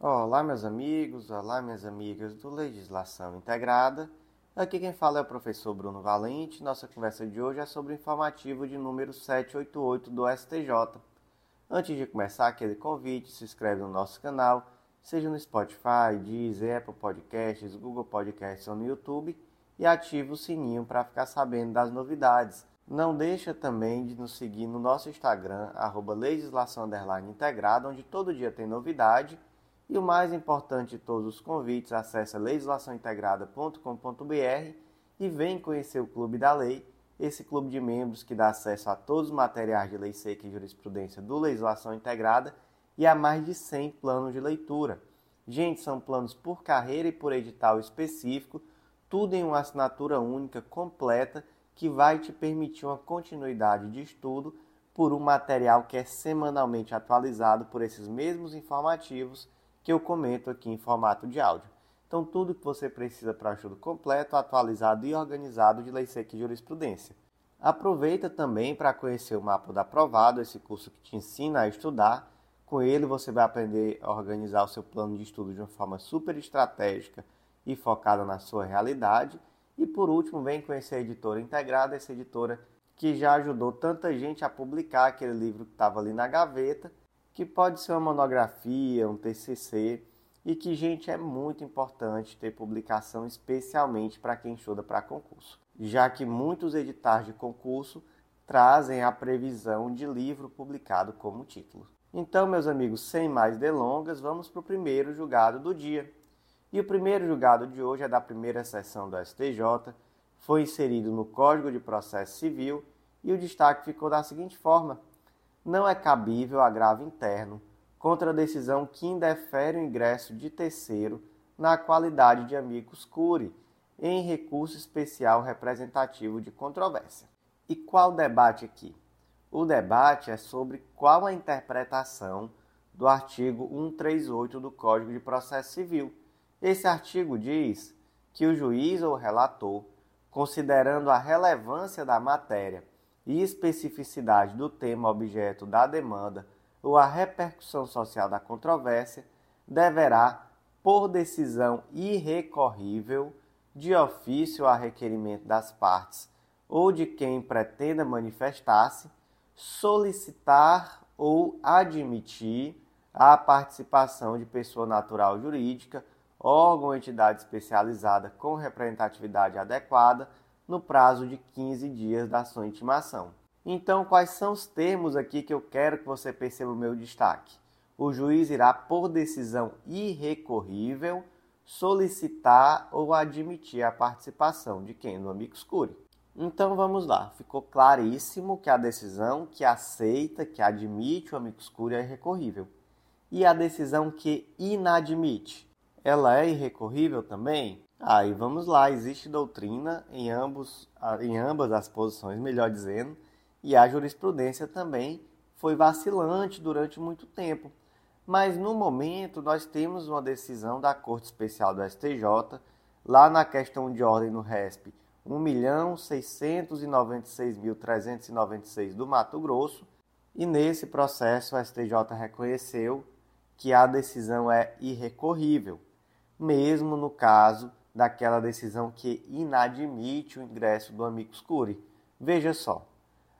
Olá, meus amigos, olá, minhas amigas do Legislação Integrada. Aqui quem fala é o professor Bruno Valente. Nossa conversa de hoje é sobre o informativo de número 788 do STJ. Antes de começar aquele convite, se inscreve no nosso canal, seja no Spotify, Deezer, Apple Podcasts, Google Podcasts ou no YouTube, e ative o sininho para ficar sabendo das novidades. Não deixa também de nos seguir no nosso Instagram, arroba legislação integrada, onde todo dia tem novidade e o mais importante de todos os convites, acesse legislaçãointegrada.com.br e vem conhecer o Clube da Lei, esse clube de membros que dá acesso a todos os materiais de lei seca e jurisprudência do Legislação Integrada e a mais de 100 planos de leitura. Gente, são planos por carreira e por edital específico, tudo em uma assinatura única, completa, que vai te permitir uma continuidade de estudo por um material que é semanalmente atualizado por esses mesmos informativos que eu comento aqui em formato de áudio. Então, tudo que você precisa para estudo completo, atualizado e organizado de Lei Seca e Jurisprudência. Aproveita também para conhecer o Mapa do Aprovado, esse curso que te ensina a estudar. Com ele, você vai aprender a organizar o seu plano de estudo de uma forma super estratégica e focada na sua realidade. E por último, vem conhecer a editora integrada, essa editora que já ajudou tanta gente a publicar aquele livro que estava ali na gaveta que pode ser uma monografia, um TCC, e que, gente, é muito importante ter publicação, especialmente para quem estuda para concurso, já que muitos editais de concurso trazem a previsão de livro publicado como título. Então, meus amigos, sem mais delongas, vamos para o primeiro julgado do dia. E o primeiro julgado de hoje é da primeira sessão do STJ, foi inserido no Código de Processo Civil e o destaque ficou da seguinte forma: não é cabível agravo interno contra a decisão que indefere o ingresso de terceiro na qualidade de amicus curi em recurso especial representativo de controvérsia. E qual debate aqui? O debate é sobre qual a interpretação do artigo 138 do Código de Processo Civil. Esse artigo diz que o juiz ou relator, considerando a relevância da matéria e especificidade do tema objeto da demanda ou a repercussão social da controvérsia, deverá, por decisão irrecorrível, de ofício a requerimento das partes ou de quem pretenda manifestar-se, solicitar ou admitir a participação de pessoa natural jurídica, órgão ou entidade especializada com representatividade adequada no prazo de 15 dias da sua intimação. Então, quais são os termos aqui que eu quero que você perceba o meu destaque? O juiz irá, por decisão irrecorrível, solicitar ou admitir a participação de quem? No amicus curiae. Então vamos lá, ficou claríssimo que a decisão que aceita, que admite o amicus curiae é irrecorrível. E a decisão que inadmite, ela é irrecorrível também? Aí ah, vamos lá, existe doutrina em, ambos, em ambas as posições, melhor dizendo, e a jurisprudência também foi vacilante durante muito tempo. Mas no momento nós temos uma decisão da Corte Especial do STJ, lá na questão de ordem no RESP 1.696.396 do Mato Grosso, e nesse processo o STJ reconheceu que a decisão é irrecorrível, mesmo no caso daquela decisão que inadmite o ingresso do amicus curiae. Veja só,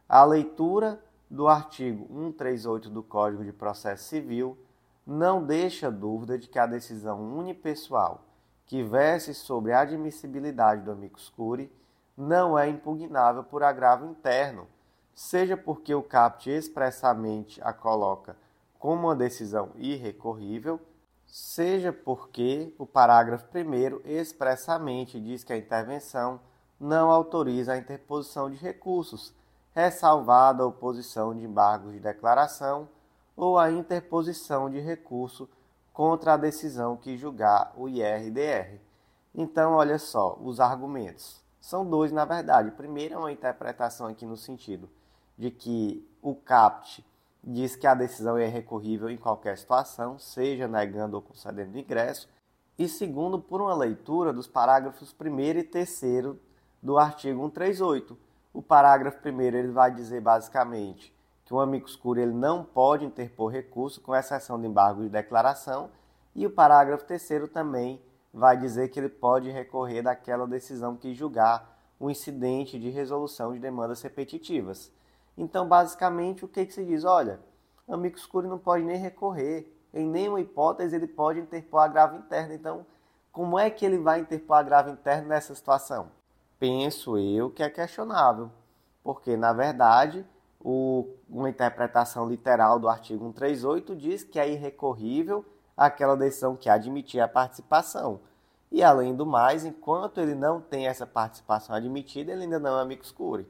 a leitura do artigo 138 do Código de Processo Civil não deixa dúvida de que a decisão unipessoal que verse sobre a admissibilidade do amicus curiae não é impugnável por agravo interno, seja porque o CAPT expressamente a coloca como uma decisão irrecorrível, seja porque o parágrafo 1 expressamente diz que a intervenção não autoriza a interposição de recursos, ressalvada a oposição de embargos de declaração ou a interposição de recurso contra a decisão que julgar o IRDR. Então, olha só, os argumentos. São dois, na verdade. Primeiro é uma interpretação aqui no sentido de que o CAPT diz que a decisão é recorrível em qualquer situação, seja negando ou concedendo ingresso, e segundo, por uma leitura dos parágrafos 1 e 3 do artigo 138. O parágrafo 1 ele vai dizer basicamente que um amicus curiae ele não pode interpor recurso, com exceção de embargo de declaração, E o parágrafo terceiro também vai dizer que ele pode recorrer daquela decisão que julgar o incidente de resolução de demandas repetitivas. Então, basicamente, o que, que se diz? Olha, amicus curiae não pode nem recorrer, em nenhuma hipótese ele pode interpor agravo interno. Então, como é que ele vai interpor agravo interno nessa situação? Penso eu que é questionável, porque, na verdade, o, uma interpretação literal do artigo 138 diz que é irrecorrível aquela decisão que admitir a participação. E além do mais, enquanto ele não tem essa participação admitida, ele ainda não é amicus curiae.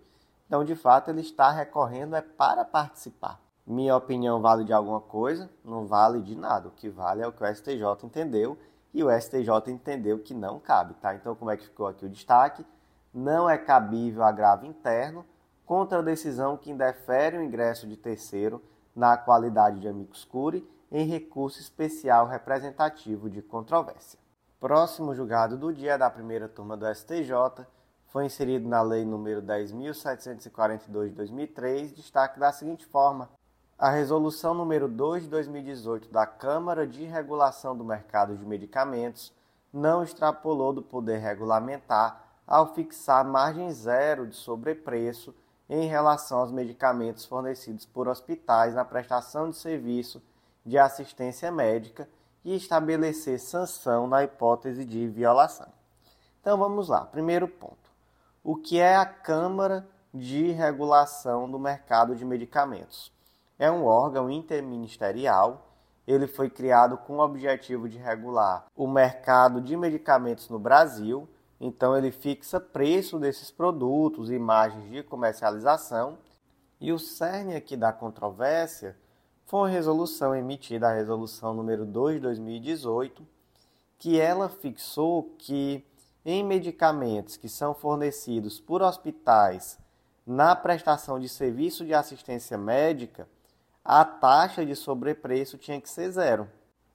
Então, de fato, ele está recorrendo é para participar. Minha opinião vale de alguma coisa? Não vale de nada. O que vale é o que o STJ entendeu e o STJ entendeu que não cabe, tá? Então, como é que ficou aqui o destaque? Não é cabível agravo interno contra a decisão que indefere o ingresso de terceiro na qualidade de amicus curiae em recurso especial representativo de controvérsia. Próximo julgado do dia da primeira turma do STJ foi inserido na Lei nº 10.742 de 2003, destaque da seguinte forma: a Resolução número 2 de 2018 da Câmara de Regulação do Mercado de Medicamentos não extrapolou do poder regulamentar ao fixar margem zero de sobrepreço em relação aos medicamentos fornecidos por hospitais na prestação de serviço de assistência médica e estabelecer sanção na hipótese de violação. Então vamos lá. Primeiro ponto. O que é a Câmara de Regulação do Mercado de Medicamentos? É um órgão interministerial. Ele foi criado com o objetivo de regular o mercado de medicamentos no Brasil. Então ele fixa preço desses produtos margens de comercialização. E o cerne aqui da controvérsia foi uma resolução emitida, a resolução número 2 de 2018, que ela fixou que em medicamentos que são fornecidos por hospitais na prestação de serviço de assistência médica, a taxa de sobrepreço tinha que ser zero.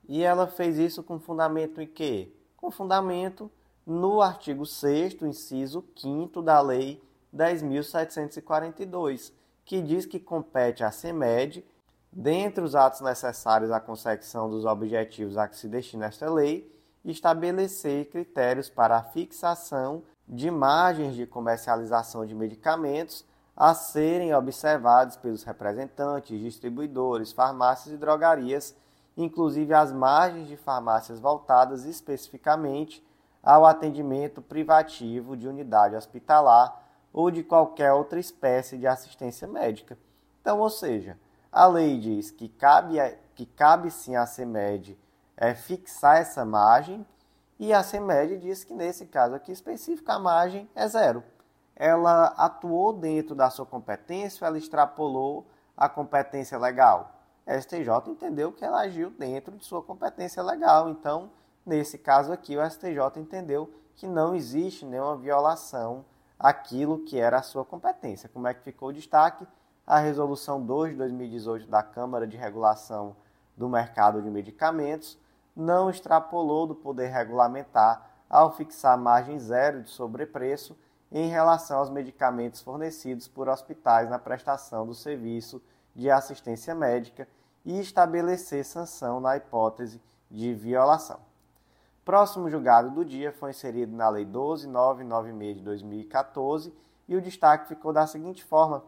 E ela fez isso com fundamento em quê? Com fundamento no artigo 6 inciso 5 da Lei 10.742, que diz que compete à CEMED dentre os atos necessários à consecução dos objetivos a que se destina esta lei, estabelecer critérios para a fixação de margens de comercialização de medicamentos a serem observados pelos representantes, distribuidores, farmácias e drogarias, inclusive as margens de farmácias voltadas especificamente ao atendimento privativo de unidade hospitalar ou de qualquer outra espécie de assistência médica. Então, ou seja, a lei diz que cabe, que cabe sim à CEMED é, fixar essa margem e a CEMED diz que nesse caso aqui específico a margem é zero. Ela atuou dentro da sua competência, ela extrapolou a competência legal. A STJ entendeu que ela agiu dentro de sua competência legal. Então, nesse caso aqui, o STJ entendeu que não existe nenhuma violação àquilo que era a sua competência. Como é que ficou o destaque? a Resolução 2 de 2018 da Câmara de Regulação do Mercado de Medicamentos não extrapolou do poder regulamentar ao fixar margem zero de sobrepreço em relação aos medicamentos fornecidos por hospitais na prestação do serviço de assistência médica e estabelecer sanção na hipótese de violação. Próximo julgado do dia foi inserido na Lei 12996 de 2014 e o destaque ficou da seguinte forma: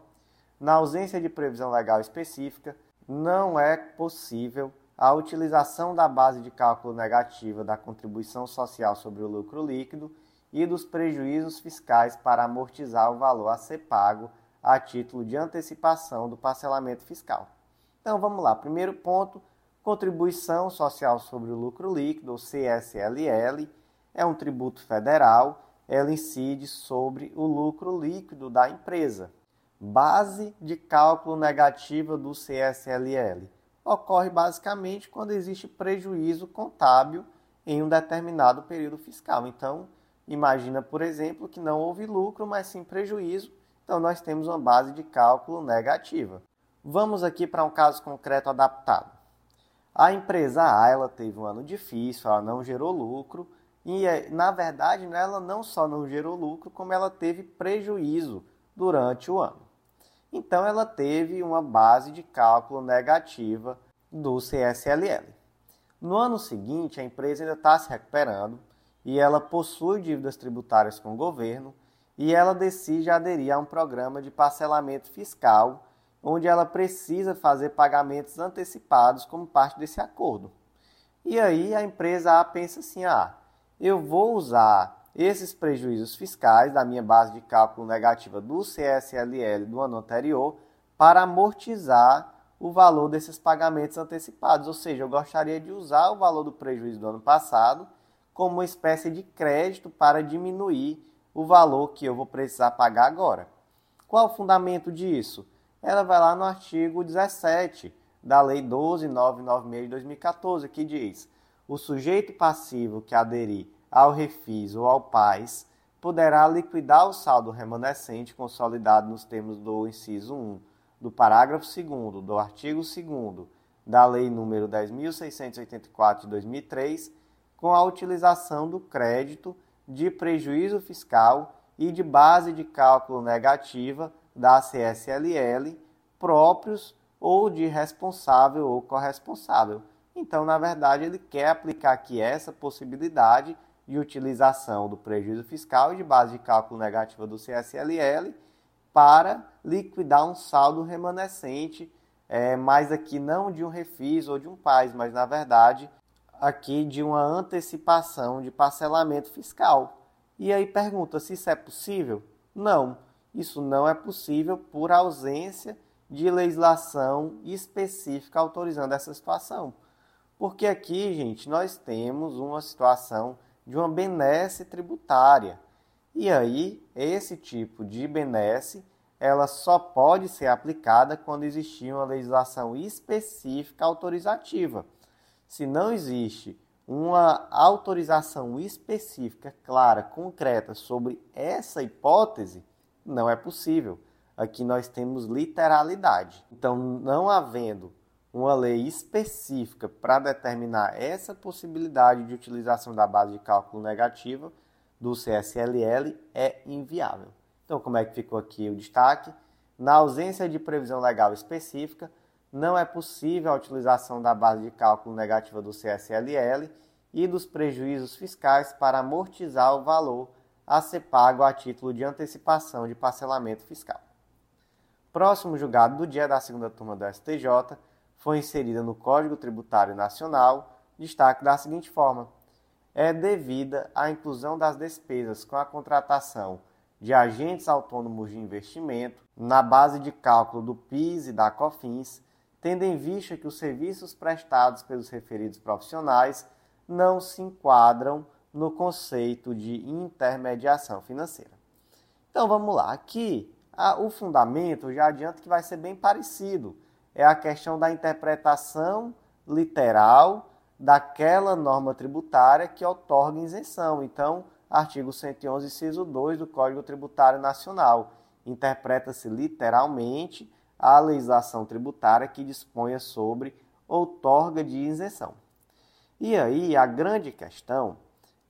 na ausência de previsão legal específica, não é possível a utilização da base de cálculo negativa da contribuição social sobre o lucro líquido e dos prejuízos fiscais para amortizar o valor a ser pago a título de antecipação do parcelamento fiscal. Então vamos lá. Primeiro ponto: contribuição social sobre o lucro líquido, ou CSLL, é um tributo federal. Ela incide sobre o lucro líquido da empresa base de cálculo negativa do CSLL. Ocorre basicamente quando existe prejuízo contábil em um determinado período fiscal. Então, imagina, por exemplo, que não houve lucro, mas sim prejuízo. Então, nós temos uma base de cálculo negativa. Vamos aqui para um caso concreto adaptado. A empresa A ela teve um ano difícil, ela não gerou lucro e, na verdade, ela não só não gerou lucro, como ela teve prejuízo durante o ano. Então ela teve uma base de cálculo negativa do CSLL. No ano seguinte, a empresa ainda está se recuperando e ela possui dívidas tributárias com o governo e ela decide aderir a um programa de parcelamento fiscal, onde ela precisa fazer pagamentos antecipados como parte desse acordo. E aí a empresa A pensa assim: ah, eu vou usar esses prejuízos fiscais da minha base de cálculo negativa do CSLL do ano anterior para amortizar o valor desses pagamentos antecipados. Ou seja, eu gostaria de usar o valor do prejuízo do ano passado como uma espécie de crédito para diminuir o valor que eu vou precisar pagar agora. Qual o fundamento disso? Ela vai lá no artigo 17 da Lei 12996 de 2014, que diz: o sujeito passivo que aderir ao refis ou ao PAS poderá liquidar o saldo remanescente consolidado nos termos do inciso 1 do parágrafo 2 do artigo 2 da Lei nº 10.684 de 2003 com a utilização do crédito de prejuízo fiscal e de base de cálculo negativa da CSLL próprios ou de responsável ou corresponsável. Então, na verdade, ele quer aplicar aqui essa possibilidade de utilização do prejuízo fiscal e de base de cálculo negativa do CSLL para liquidar um saldo remanescente, é, mas aqui não de um refis ou de um PAS, mas na verdade aqui de uma antecipação de parcelamento fiscal. E aí pergunta se isso é possível? Não, isso não é possível por ausência de legislação específica autorizando essa situação. Porque aqui, gente, nós temos uma situação de uma benesse tributária. E aí, esse tipo de benesse, ela só pode ser aplicada quando existir uma legislação específica autorizativa. Se não existe uma autorização específica, clara, concreta sobre essa hipótese, não é possível. Aqui nós temos literalidade. Então, não havendo uma lei específica para determinar essa possibilidade de utilização da base de cálculo negativa do CSLL é inviável. Então, como é que ficou aqui o destaque? Na ausência de previsão legal específica, não é possível a utilização da base de cálculo negativa do CSLL e dos prejuízos fiscais para amortizar o valor a ser pago a título de antecipação de parcelamento fiscal. Próximo julgado do dia da segunda turma do STJ foi inserida no Código Tributário Nacional, destaque da seguinte forma: é devida à inclusão das despesas com a contratação de agentes autônomos de investimento na base de cálculo do PIS e da COFINS, tendo em vista que os serviços prestados pelos referidos profissionais não se enquadram no conceito de intermediação financeira. Então vamos lá, aqui a, o fundamento já adianta que vai ser bem parecido é a questão da interpretação literal daquela norma tributária que otorga isenção. Então, artigo 111, inciso 2 do Código Tributário Nacional. Interpreta-se literalmente a legislação tributária que disponha sobre outorga de isenção. E aí, a grande questão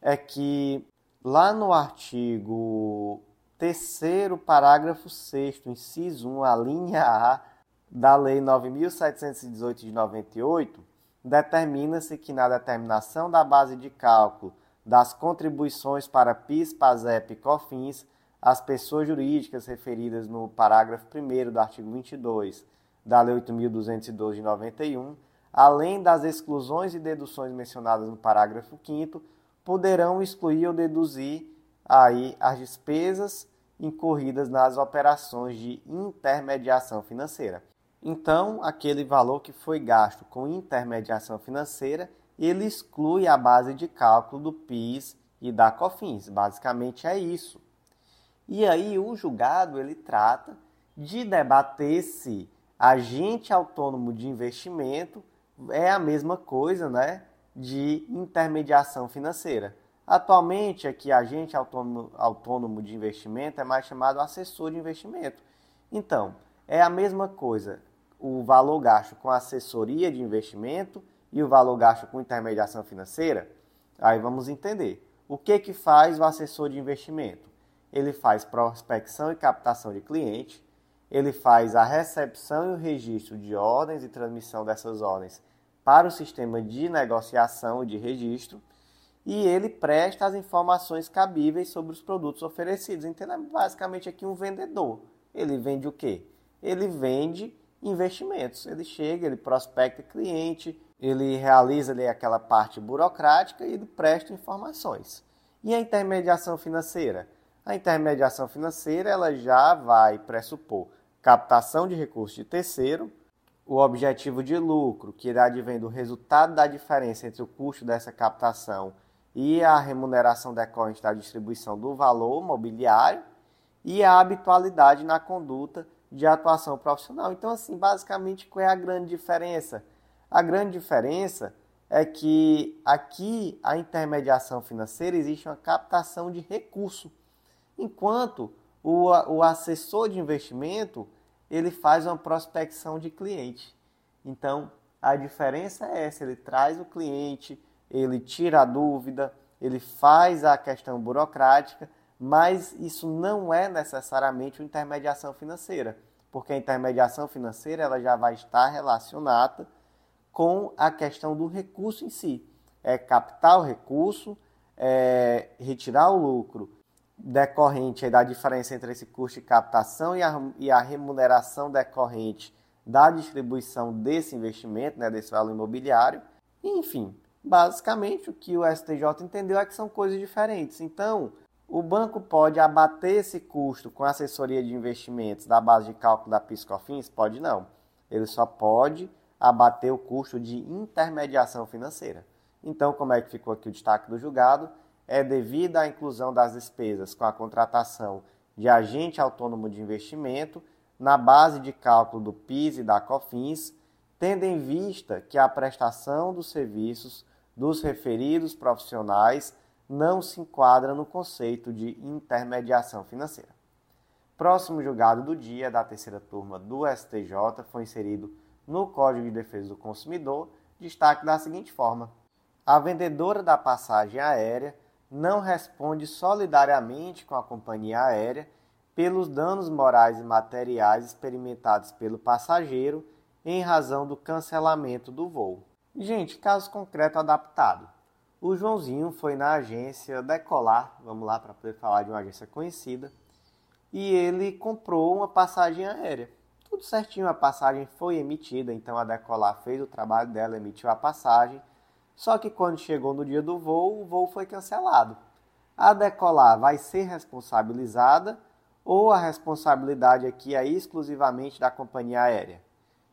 é que lá no artigo 3 parágrafo 6 inciso 1, a linha A, da Lei 9.718 de 98, determina-se que na determinação da base de cálculo das contribuições para PIS, PASEP e COFINS, as pessoas jurídicas referidas no parágrafo 1 do artigo 22 da Lei 8.212 de 91, além das exclusões e deduções mencionadas no parágrafo 5 poderão excluir ou deduzir aí as despesas incorridas nas operações de intermediação financeira. Então, aquele valor que foi gasto com intermediação financeira, ele exclui a base de cálculo do PIS e da COFINS. Basicamente é isso. E aí o julgado ele trata de debater se agente autônomo de investimento é a mesma coisa, né, de intermediação financeira. Atualmente, aqui, agente autônomo, autônomo de investimento é mais chamado assessor de investimento. Então, é a mesma coisa o valor gasto com assessoria de investimento e o valor gasto com intermediação financeira? Aí vamos entender. O que, que faz o assessor de investimento? Ele faz prospecção e captação de cliente, ele faz a recepção e o registro de ordens e transmissão dessas ordens para o sistema de negociação e de registro e ele presta as informações cabíveis sobre os produtos oferecidos. Então, é basicamente aqui um vendedor. Ele vende o quê? Ele vende investimentos. Ele chega, ele prospecta cliente, ele realiza ali aquela parte burocrática e ele presta informações. E a intermediação financeira? A intermediação financeira ela já vai pressupor captação de recursos de terceiro, o objetivo de lucro, que irá advém do resultado da diferença entre o custo dessa captação e a remuneração decorrente da distribuição do valor mobiliário, e a habitualidade na conduta de atuação profissional. Então, assim, basicamente, qual é a grande diferença? A grande diferença é que aqui a intermediação financeira existe uma captação de recurso, enquanto o, o assessor de investimento ele faz uma prospecção de cliente. Então, a diferença é essa, ele traz o cliente, ele tira a dúvida, ele faz a questão burocrática, mas isso não é necessariamente uma intermediação financeira, porque a intermediação financeira ela já vai estar relacionada com a questão do recurso em si. É captar o recurso, é retirar o lucro decorrente da diferença entre esse custo de captação e a, e a remuneração decorrente da distribuição desse investimento, né, desse valor imobiliário. Enfim, basicamente o que o STJ entendeu é que são coisas diferentes. Então, o banco pode abater esse custo com assessoria de investimentos da base de cálculo da PiscoFins? Pode não. Ele só pode abater o custo de intermediação financeira. Então, como é que ficou aqui o destaque do julgado? É devido à inclusão das despesas com a contratação de agente autônomo de investimento na base de cálculo do PIS e da COFINS, tendo em vista que a prestação dos serviços dos referidos profissionais não se enquadra no conceito de intermediação financeira. Próximo julgado do dia da terceira turma do STJ foi inserido no Código de Defesa do Consumidor, destaque da seguinte forma: a vendedora da passagem aérea não responde solidariamente com a companhia aérea pelos danos morais e materiais experimentados pelo passageiro em razão do cancelamento do voo. Gente, caso concreto adaptado. O Joãozinho foi na agência Decolar, vamos lá para poder falar de uma agência conhecida, e ele comprou uma passagem aérea tudo certinho, a passagem foi emitida, então a Decolar fez o trabalho dela, emitiu a passagem. Só que quando chegou no dia do voo, o voo foi cancelado. A Decolar vai ser responsabilizada ou a responsabilidade aqui é exclusivamente da companhia aérea?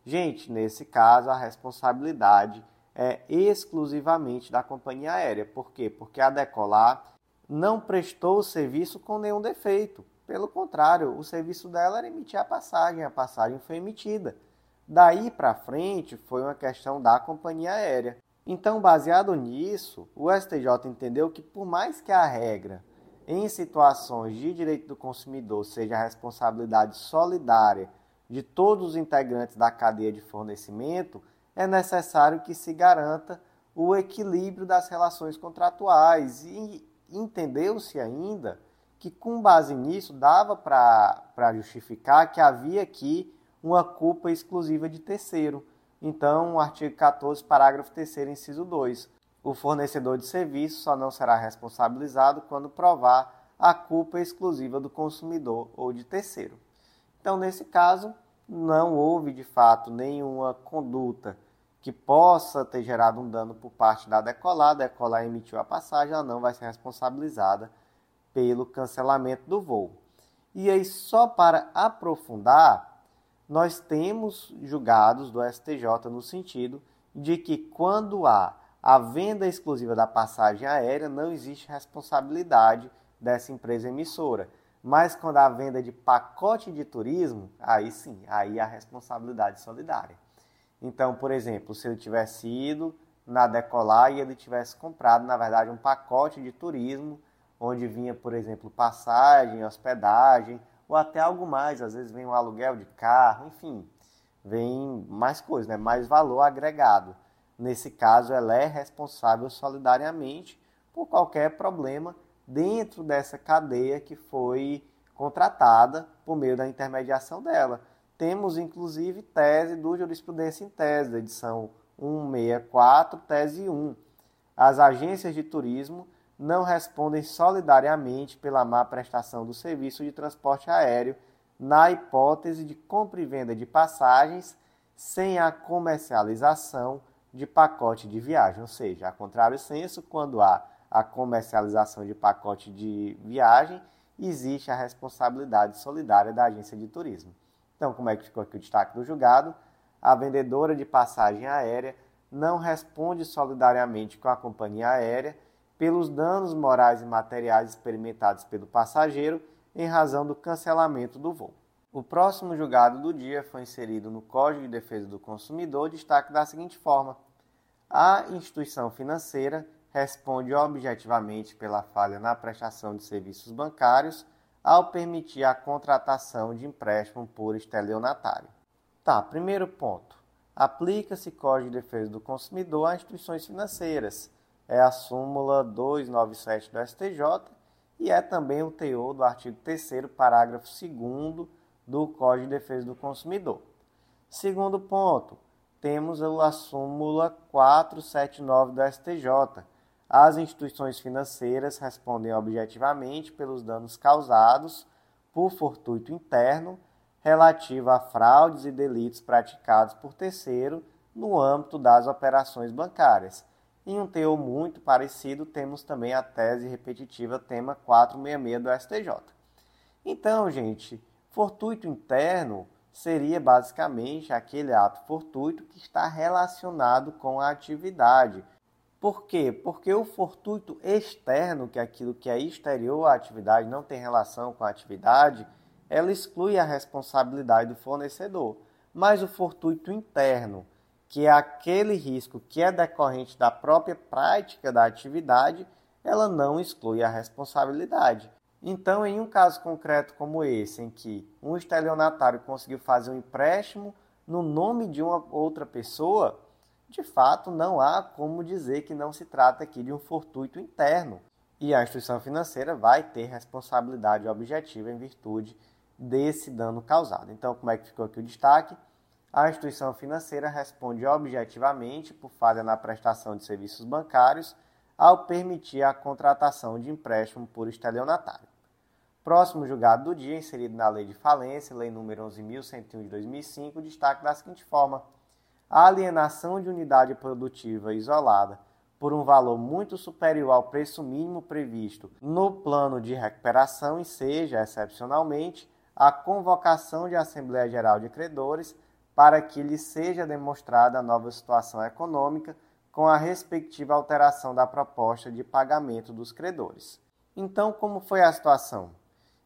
Gente, nesse caso a responsabilidade é exclusivamente da companhia aérea. Por quê? Porque a Decolar não prestou o serviço com nenhum defeito. Pelo contrário, o serviço dela era emitir a passagem, a passagem foi emitida. Daí para frente foi uma questão da companhia aérea. Então, baseado nisso, o STJ entendeu que, por mais que a regra em situações de direito do consumidor seja a responsabilidade solidária de todos os integrantes da cadeia de fornecimento, é necessário que se garanta o equilíbrio das relações contratuais. E entendeu-se ainda que, com base nisso, dava para justificar que havia aqui uma culpa exclusiva de terceiro. Então, o artigo 14, parágrafo 3, inciso 2. O fornecedor de serviço só não será responsabilizado quando provar a culpa exclusiva do consumidor ou de terceiro. Então, nesse caso, não houve de fato nenhuma conduta que possa ter gerado um dano por parte da decolar. A decolar emitiu a passagem, ela não vai ser responsabilizada pelo cancelamento do voo. E aí, só para aprofundar, nós temos julgados do STJ no sentido de que quando há a venda exclusiva da passagem aérea, não existe responsabilidade dessa empresa emissora. Mas quando há venda de pacote de turismo, aí sim, aí há responsabilidade solidária. Então, por exemplo, se ele tivesse ido na Decolar e ele tivesse comprado, na verdade, um pacote de turismo onde vinha, por exemplo, passagem, hospedagem, ou até algo mais, às vezes vem um aluguel de carro, enfim, vem mais coisas, né? mais valor agregado. Nesse caso, ela é responsável solidariamente por qualquer problema dentro dessa cadeia que foi contratada por meio da intermediação dela. Temos, inclusive, tese do Jurisprudência em Tese, da edição 164, tese 1. As agências de turismo não respondem solidariamente pela má prestação do serviço de transporte aéreo na hipótese de compra e venda de passagens sem a comercialização de pacote de viagem, ou seja, a contrário senso, quando há a comercialização de pacote de viagem, existe a responsabilidade solidária da agência de turismo. Então, como é que ficou aqui o destaque do julgado? A vendedora de passagem aérea não responde solidariamente com a companhia aérea pelos danos morais e materiais experimentados pelo passageiro em razão do cancelamento do voo. O próximo julgado do dia foi inserido no Código de Defesa do Consumidor, destaque da seguinte forma: a instituição financeira responde objetivamente pela falha na prestação de serviços bancários ao permitir a contratação de empréstimo por estelionatário. Tá, primeiro ponto. Aplica-se Código de Defesa do Consumidor a instituições financeiras. É a súmula 297 do STJ e é também o teor do artigo 3 parágrafo 2 do Código de Defesa do Consumidor. Segundo ponto, temos a súmula 479 do STJ. As instituições financeiras respondem objetivamente pelos danos causados por fortuito interno relativo a fraudes e delitos praticados por terceiro no âmbito das operações bancárias. Em um teor muito parecido, temos também a tese repetitiva tema 466 do STJ. Então, gente, fortuito interno seria basicamente aquele ato fortuito que está relacionado com a atividade. Por quê? Porque o fortuito externo, que é aquilo que é exterior à atividade, não tem relação com a atividade, ela exclui a responsabilidade do fornecedor. Mas o fortuito interno, que é aquele risco que é decorrente da própria prática da atividade, ela não exclui a responsabilidade. Então, em um caso concreto como esse, em que um estelionatário conseguiu fazer um empréstimo no nome de uma outra pessoa, de fato não há como dizer que não se trata aqui de um fortuito interno. E a instituição financeira vai ter responsabilidade objetiva em virtude desse dano causado. Então, como é que ficou aqui o destaque? A instituição financeira responde objetivamente por falha na prestação de serviços bancários ao permitir a contratação de empréstimo por estelionatário. Próximo julgado do dia, inserido na Lei de Falência, Lei nº 11.101 de 2005, destaque da seguinte forma: a alienação de unidade produtiva isolada por um valor muito superior ao preço mínimo previsto no plano de recuperação e seja, excepcionalmente, a convocação de Assembleia Geral de Credores para que lhe seja demonstrada a nova situação econômica com a respectiva alteração da proposta de pagamento dos credores. Então, como foi a situação?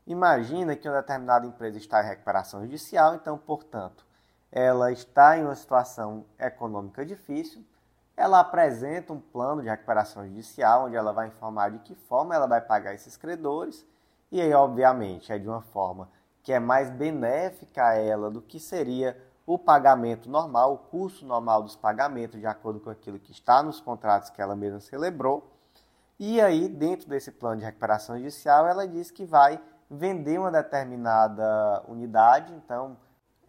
Imagina que uma determinada empresa está em recuperação judicial, então, portanto, ela está em uma situação econômica difícil, ela apresenta um plano de recuperação judicial, onde ela vai informar de que forma ela vai pagar esses credores, e aí, obviamente, é de uma forma que é mais benéfica a ela do que seria o pagamento normal, o curso normal dos pagamentos, de acordo com aquilo que está nos contratos que ela mesma celebrou. E aí, dentro desse plano de recuperação judicial, ela diz que vai vender uma determinada unidade. Então,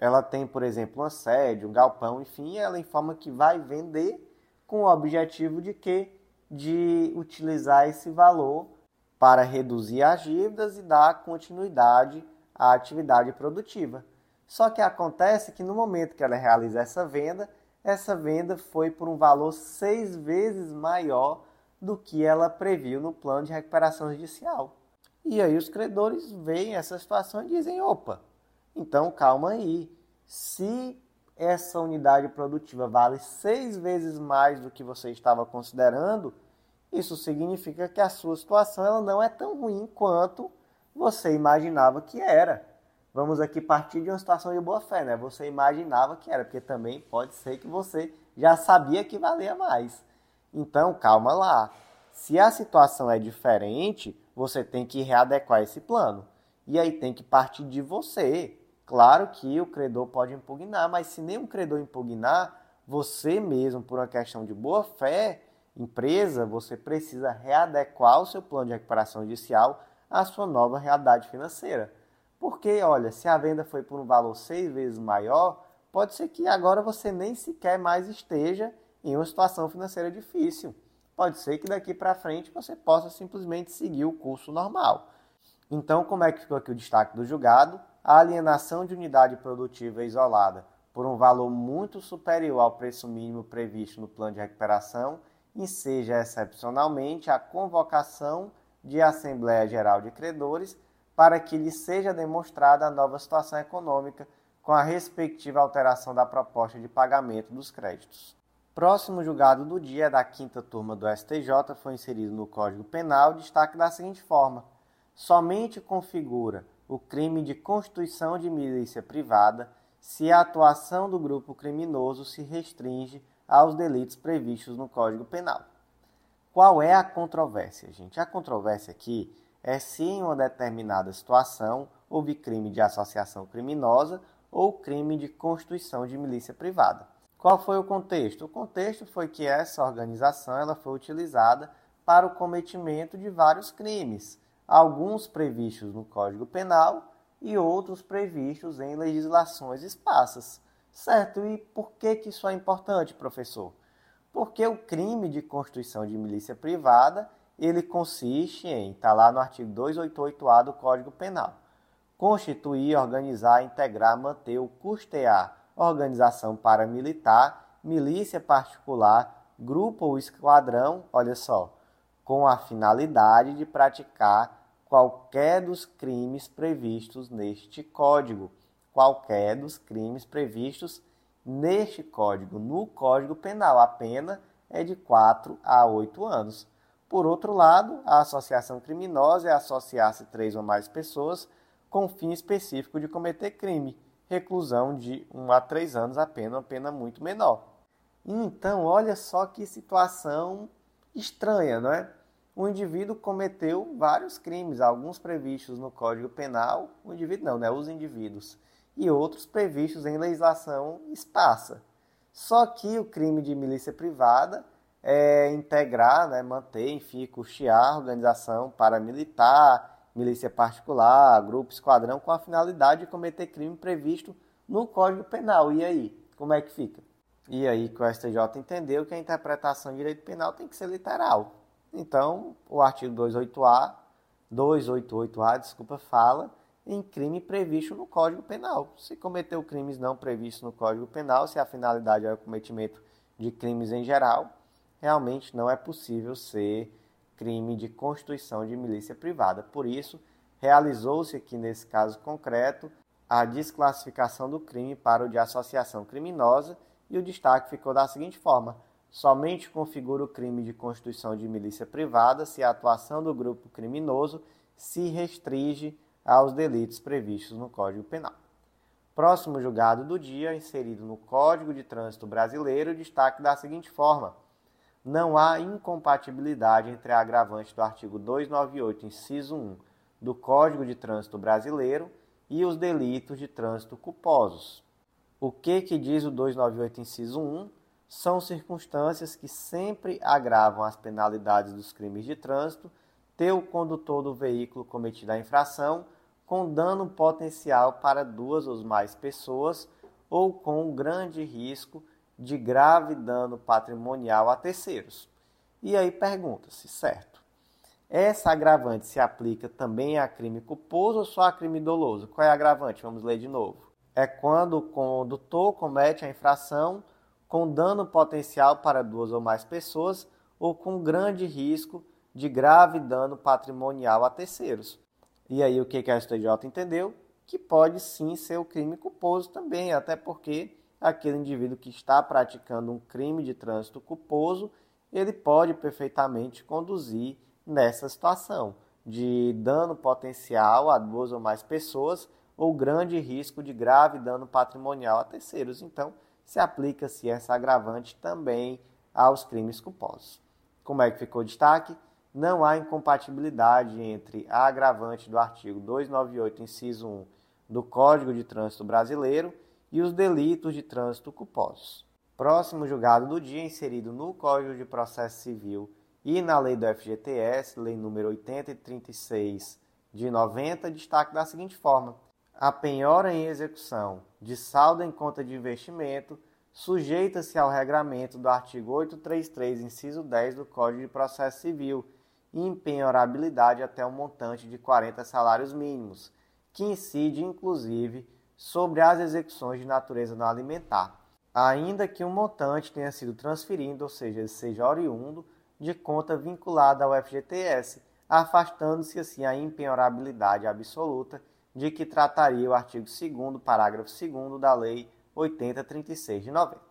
ela tem, por exemplo, uma sede, um galpão, enfim, ela informa que vai vender com o objetivo de que de utilizar esse valor para reduzir as dívidas e dar continuidade à atividade produtiva. Só que acontece que no momento que ela realiza essa venda, essa venda foi por um valor seis vezes maior do que ela previu no plano de recuperação judicial. E aí os credores veem essa situação e dizem: opa, então calma aí. Se essa unidade produtiva vale seis vezes mais do que você estava considerando, isso significa que a sua situação ela não é tão ruim quanto você imaginava que era vamos aqui partir de uma situação de boa fé, né? Você imaginava que era, porque também pode ser que você já sabia que valia mais. Então, calma lá. Se a situação é diferente, você tem que readequar esse plano. E aí tem que partir de você. Claro que o credor pode impugnar, mas se nenhum credor impugnar, você mesmo, por uma questão de boa fé, empresa, você precisa readequar o seu plano de recuperação judicial à sua nova realidade financeira. Porque, olha, se a venda foi por um valor seis vezes maior, pode ser que agora você nem sequer mais esteja em uma situação financeira difícil. Pode ser que daqui para frente você possa simplesmente seguir o curso normal. Então, como é que ficou aqui o destaque do julgado? A alienação de unidade produtiva isolada por um valor muito superior ao preço mínimo previsto no plano de recuperação e seja excepcionalmente a convocação de Assembleia Geral de Credores para que lhe seja demonstrada a nova situação econômica com a respectiva alteração da proposta de pagamento dos créditos. Próximo julgado do dia da quinta turma do STJ foi inserido no Código Penal destaque da seguinte forma: somente configura o crime de constituição de milícia privada se a atuação do grupo criminoso se restringe aos delitos previstos no Código Penal. Qual é a controvérsia, gente? A controvérsia aqui é se em uma determinada situação houve crime de associação criminosa ou crime de constituição de milícia privada. Qual foi o contexto? O contexto foi que essa organização ela foi utilizada para o cometimento de vários crimes, alguns previstos no Código Penal e outros previstos em legislações esparsas. Certo? E por que, que isso é importante, professor? Porque o crime de constituição de milícia privada, ele consiste em, está lá no artigo 288A do Código Penal, constituir, organizar, integrar, manter ou custear organização paramilitar, milícia particular, grupo ou esquadrão, olha só, com a finalidade de praticar qualquer dos crimes previstos neste código, qualquer dos crimes previstos neste código. No Código Penal, a pena é de 4 a 8 anos. Por outro lado, a associação criminosa é associar-se três ou mais pessoas com fim específico de cometer crime, reclusão de 1 a 3 anos, a pena, uma pena muito menor. Então, olha só que situação estranha, não é? o indivíduo cometeu vários crimes, alguns previstos no Código Penal, o indivíduo não, né, os indivíduos, e outros previstos em legislação esparsa. Só que o crime de milícia privada é integrar, né, manter, enfim, custear organização paramilitar, milícia particular, grupo, esquadrão, com a finalidade de cometer crime previsto no Código Penal. E aí, como é que fica? E aí que o STJ entendeu que a interpretação de direito penal tem que ser literal. Então, o artigo 288A, 288A, desculpa, fala em crime previsto no Código Penal. Se cometeu crimes não previstos no Código Penal, se a finalidade é o cometimento de crimes em geral, realmente não é possível ser crime de constituição de milícia privada. Por isso, realizou-se aqui nesse caso concreto a desclassificação do crime para o de associação criminosa e o destaque ficou da seguinte forma: somente configura o crime de constituição de milícia privada se a atuação do grupo criminoso se restringe aos delitos previstos no Código Penal. Próximo julgado do dia, inserido no Código de Trânsito Brasileiro, destaque da seguinte forma: não há incompatibilidade entre a agravante do artigo 298, inciso 1 do Código de Trânsito Brasileiro e os delitos de trânsito culposos. O que que diz o 298, inciso 1? são circunstâncias que sempre agravam as penalidades dos crimes de trânsito ter o condutor do veículo cometido a infração com dano potencial para duas ou mais pessoas ou com grande risco de grave dano patrimonial a terceiros. E aí pergunta-se, certo? Essa agravante se aplica também a crime culposo ou só a crime doloso? Qual é a agravante? Vamos ler de novo. É quando o condutor comete a infração com dano potencial para duas ou mais pessoas ou com grande risco de grave dano patrimonial a terceiros. E aí o que, a STJ entendeu? Que pode sim ser o crime culposo também, até porque aquele indivíduo que está praticando um crime de trânsito culposo, ele pode perfeitamente conduzir nessa situação de dano potencial a duas ou mais pessoas ou grande risco de grave dano patrimonial a terceiros. Então, se aplica-se essa agravante também aos crimes culposos. Como é que ficou o destaque? Não há incompatibilidade entre a agravante do artigo 298, inciso 1 do Código de Trânsito Brasileiro e os delitos de trânsito culposos. Próximo julgado do dia, inserido no Código de Processo Civil e na lei do FGTS, lei número 8036 de 90, destaque da seguinte forma: a penhora em execução de saldo em conta de investimento sujeita-se ao regramento do artigo 833, inciso 10 do Código de Processo Civil, e impenhorabilidade até um montante de 40 salários mínimos, que incide inclusive sobre as execuções de natureza não alimentar, ainda que o um montante tenha sido transferido, ou seja, seja oriundo de conta vinculada ao FGTS, afastando-se assim a impenhorabilidade absoluta de que trataria o artigo 2 parágrafo 2 da Lei 8036 de 90.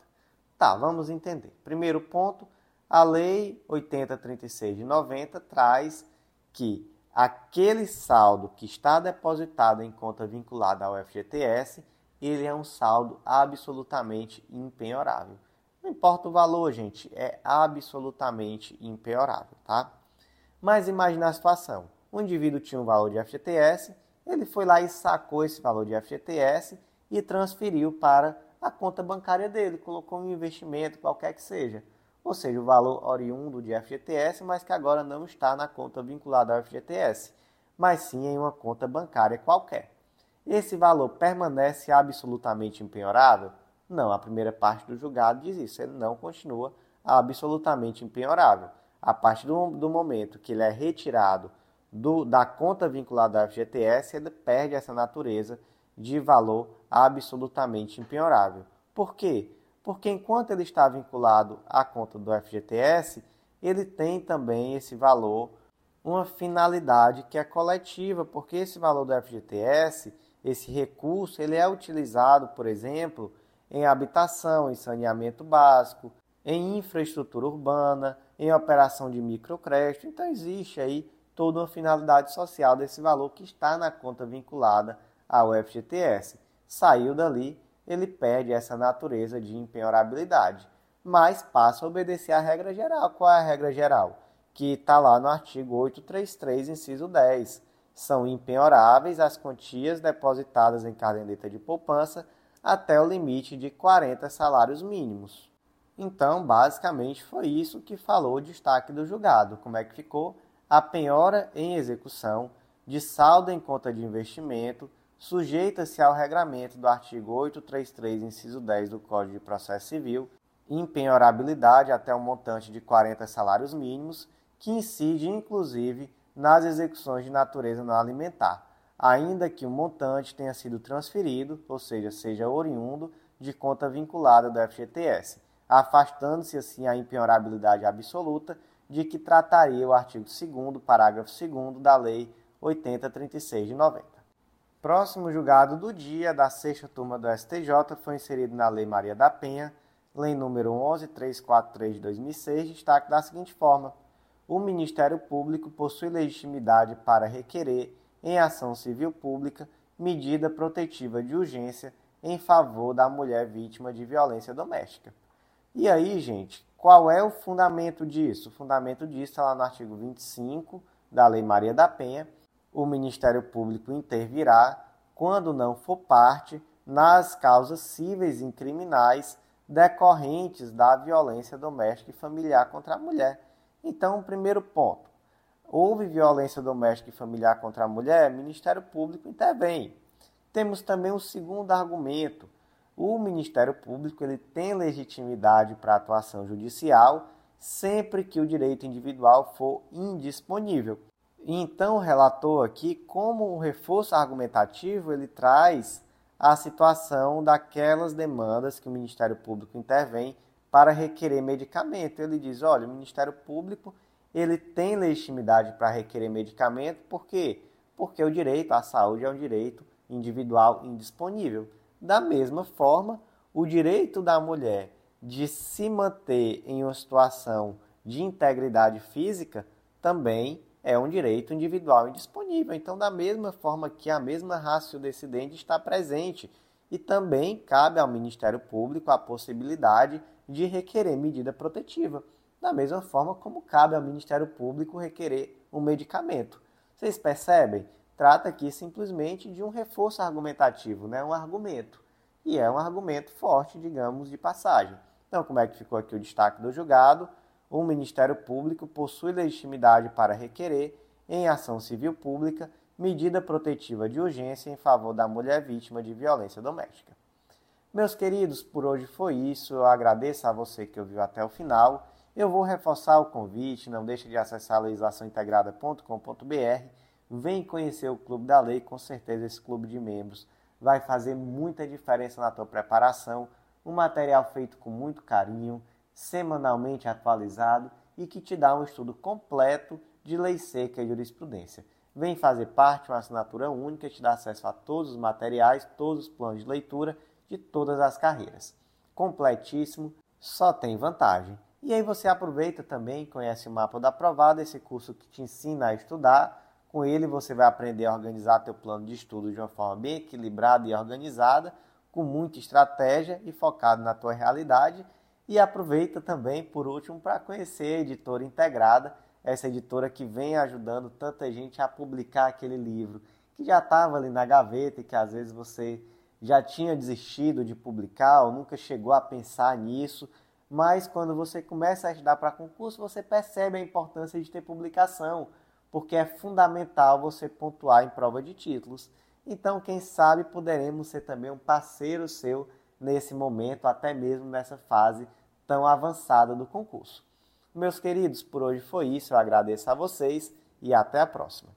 Tá, vamos entender. Primeiro ponto, a Lei 8036 de 90 traz que aquele saldo que está depositado em conta vinculada ao FGTS, ele é um saldo absolutamente impenhorável. Não importa o valor, gente, é absolutamente impenhorável, tá? Mas imagine a situação. O indivíduo tinha um valor de FGTS, ele foi lá e sacou esse valor de FGTS e transferiu para a conta bancária dele, colocou um investimento, qualquer que seja. Ou seja, o valor oriundo de FGTS, mas que agora não está na conta vinculada ao FGTS, mas sim em uma conta bancária qualquer. Esse valor permanece absolutamente impenhorável? Não, a primeira parte do julgado diz isso, ele não continua absolutamente impenhorável. A partir do, do momento que ele é retirado do, da conta vinculada ao FGTS, ele perde essa natureza de valor absolutamente impenhorável. Por quê? Porque enquanto ele está vinculado à conta do FGTS, ele tem também esse valor, uma finalidade que é coletiva, porque esse valor do FGTS, esse recurso, ele é utilizado, por exemplo, em habitação, em saneamento básico, em infraestrutura urbana, em operação de microcrédito. Então existe aí toda uma finalidade social desse valor que está na conta vinculada ao FGTS. Saiu dali, ele perde essa natureza de impenhorabilidade, mas passa a obedecer à regra geral. Qual é a regra geral? Que está lá no artigo 833, inciso 10. São impenhoráveis as quantias depositadas em caderneta de poupança até o limite de 40 salários mínimos. Então, basicamente, foi isso que falou o destaque do julgado. Como é que ficou? A penhora em execução de saldo em conta de investimento sujeita-se ao regramento do artigo 833, inciso 10 do Código de Processo Civil, impenhorabilidade até um montante de 40 salários mínimos, que incide inclusive nas execuções de natureza não alimentar, ainda que o montante tenha sido transferido, ou seja, seja oriundo de conta vinculada do FGTS, afastando-se assim a impenhorabilidade absoluta de que trataria o artigo 2 parágrafo 2 da Lei 8036 de 90. Próximo julgado do dia da sexta turma do STJ foi inserido na Lei Maria da Penha, lei número 11343 de 2006, destaque da seguinte forma: o Ministério Público possui legitimidade para requerer, em ação civil pública, medida protetiva de urgência em favor da mulher vítima de violência doméstica. E aí, gente, qual é o fundamento disso? O fundamento disso está lá no artigo 25 da Lei Maria da Penha o Ministério Público intervirá, quando não for parte, nas causas cíveis e criminais decorrentes da violência doméstica e familiar contra a mulher. Então, o primeiro ponto: houve violência doméstica e familiar contra a mulher, o Ministério Público intervém. Temos também um segundo argumento. O Ministério Público ele tem legitimidade para atuação judicial sempre que o direito individual for indisponível. Então, o relator aqui, como um reforço argumentativo, ele traz a situação daquelas demandas que o Ministério Público intervém para requerer medicamento. Ele diz, olha, o Ministério Público ele tem legitimidade para requerer medicamento, por quê? Porque o direito à saúde é um direito individual indisponível. Da mesma forma, o direito da mulher de se manter em uma situação de integridade física também é um direito individual indisponível. Então, da mesma forma que a mesma ratio decidente está presente, e também cabe ao Ministério Público a possibilidade de requerer medida protetiva, da mesma forma como cabe ao Ministério Público requerer um medicamento. Vocês percebem? Trata aqui simplesmente de um reforço argumentativo, né? um argumento. E é um argumento forte, digamos, de passagem. Então, como é que ficou aqui o destaque do julgado? o Ministério Público possui legitimidade para requerer, em ação civil pública, medida protetiva de urgência em favor da mulher vítima de violência doméstica. Meus queridos, por hoje foi isso. Eu agradeço a você que ouviu até o final. Eu vou reforçar o convite, não deixe de acessar legislaçãointegrada.com.br. Vem conhecer o Clube da Lei, com certeza esse clube de membros vai fazer muita diferença na tua preparação. Um material feito com muito carinho, semanalmente atualizado e que te dá um estudo completo de lei seca e jurisprudência. Vem fazer parte, uma assinatura única, te dá acesso a todos os materiais, todos os planos de leitura de todas as carreiras. Completíssimo, só tem vantagem. E aí você aproveita também, conhece o mapa da aprovada, esse curso que te ensina a estudar. Com ele você vai aprender a organizar teu plano de estudo de uma forma bem equilibrada e organizada, com muita estratégia e focado na tua realidade. E aproveita também, por último, para conhecer a editora integrada, essa editora que vem ajudando tanta gente a publicar aquele livro que já estava ali na gaveta e que às vezes você já tinha desistido de publicar ou nunca chegou a pensar nisso, mas quando você começa a estudar para concurso, você percebe a importância de ter publicação, porque é fundamental você pontuar em prova de títulos. Então, quem sabe poderemos ser também um parceiro seu nesse momento, até mesmo nessa fase tão avançada do concurso. Meus queridos, por hoje foi isso. Eu agradeço a vocês e até a próxima.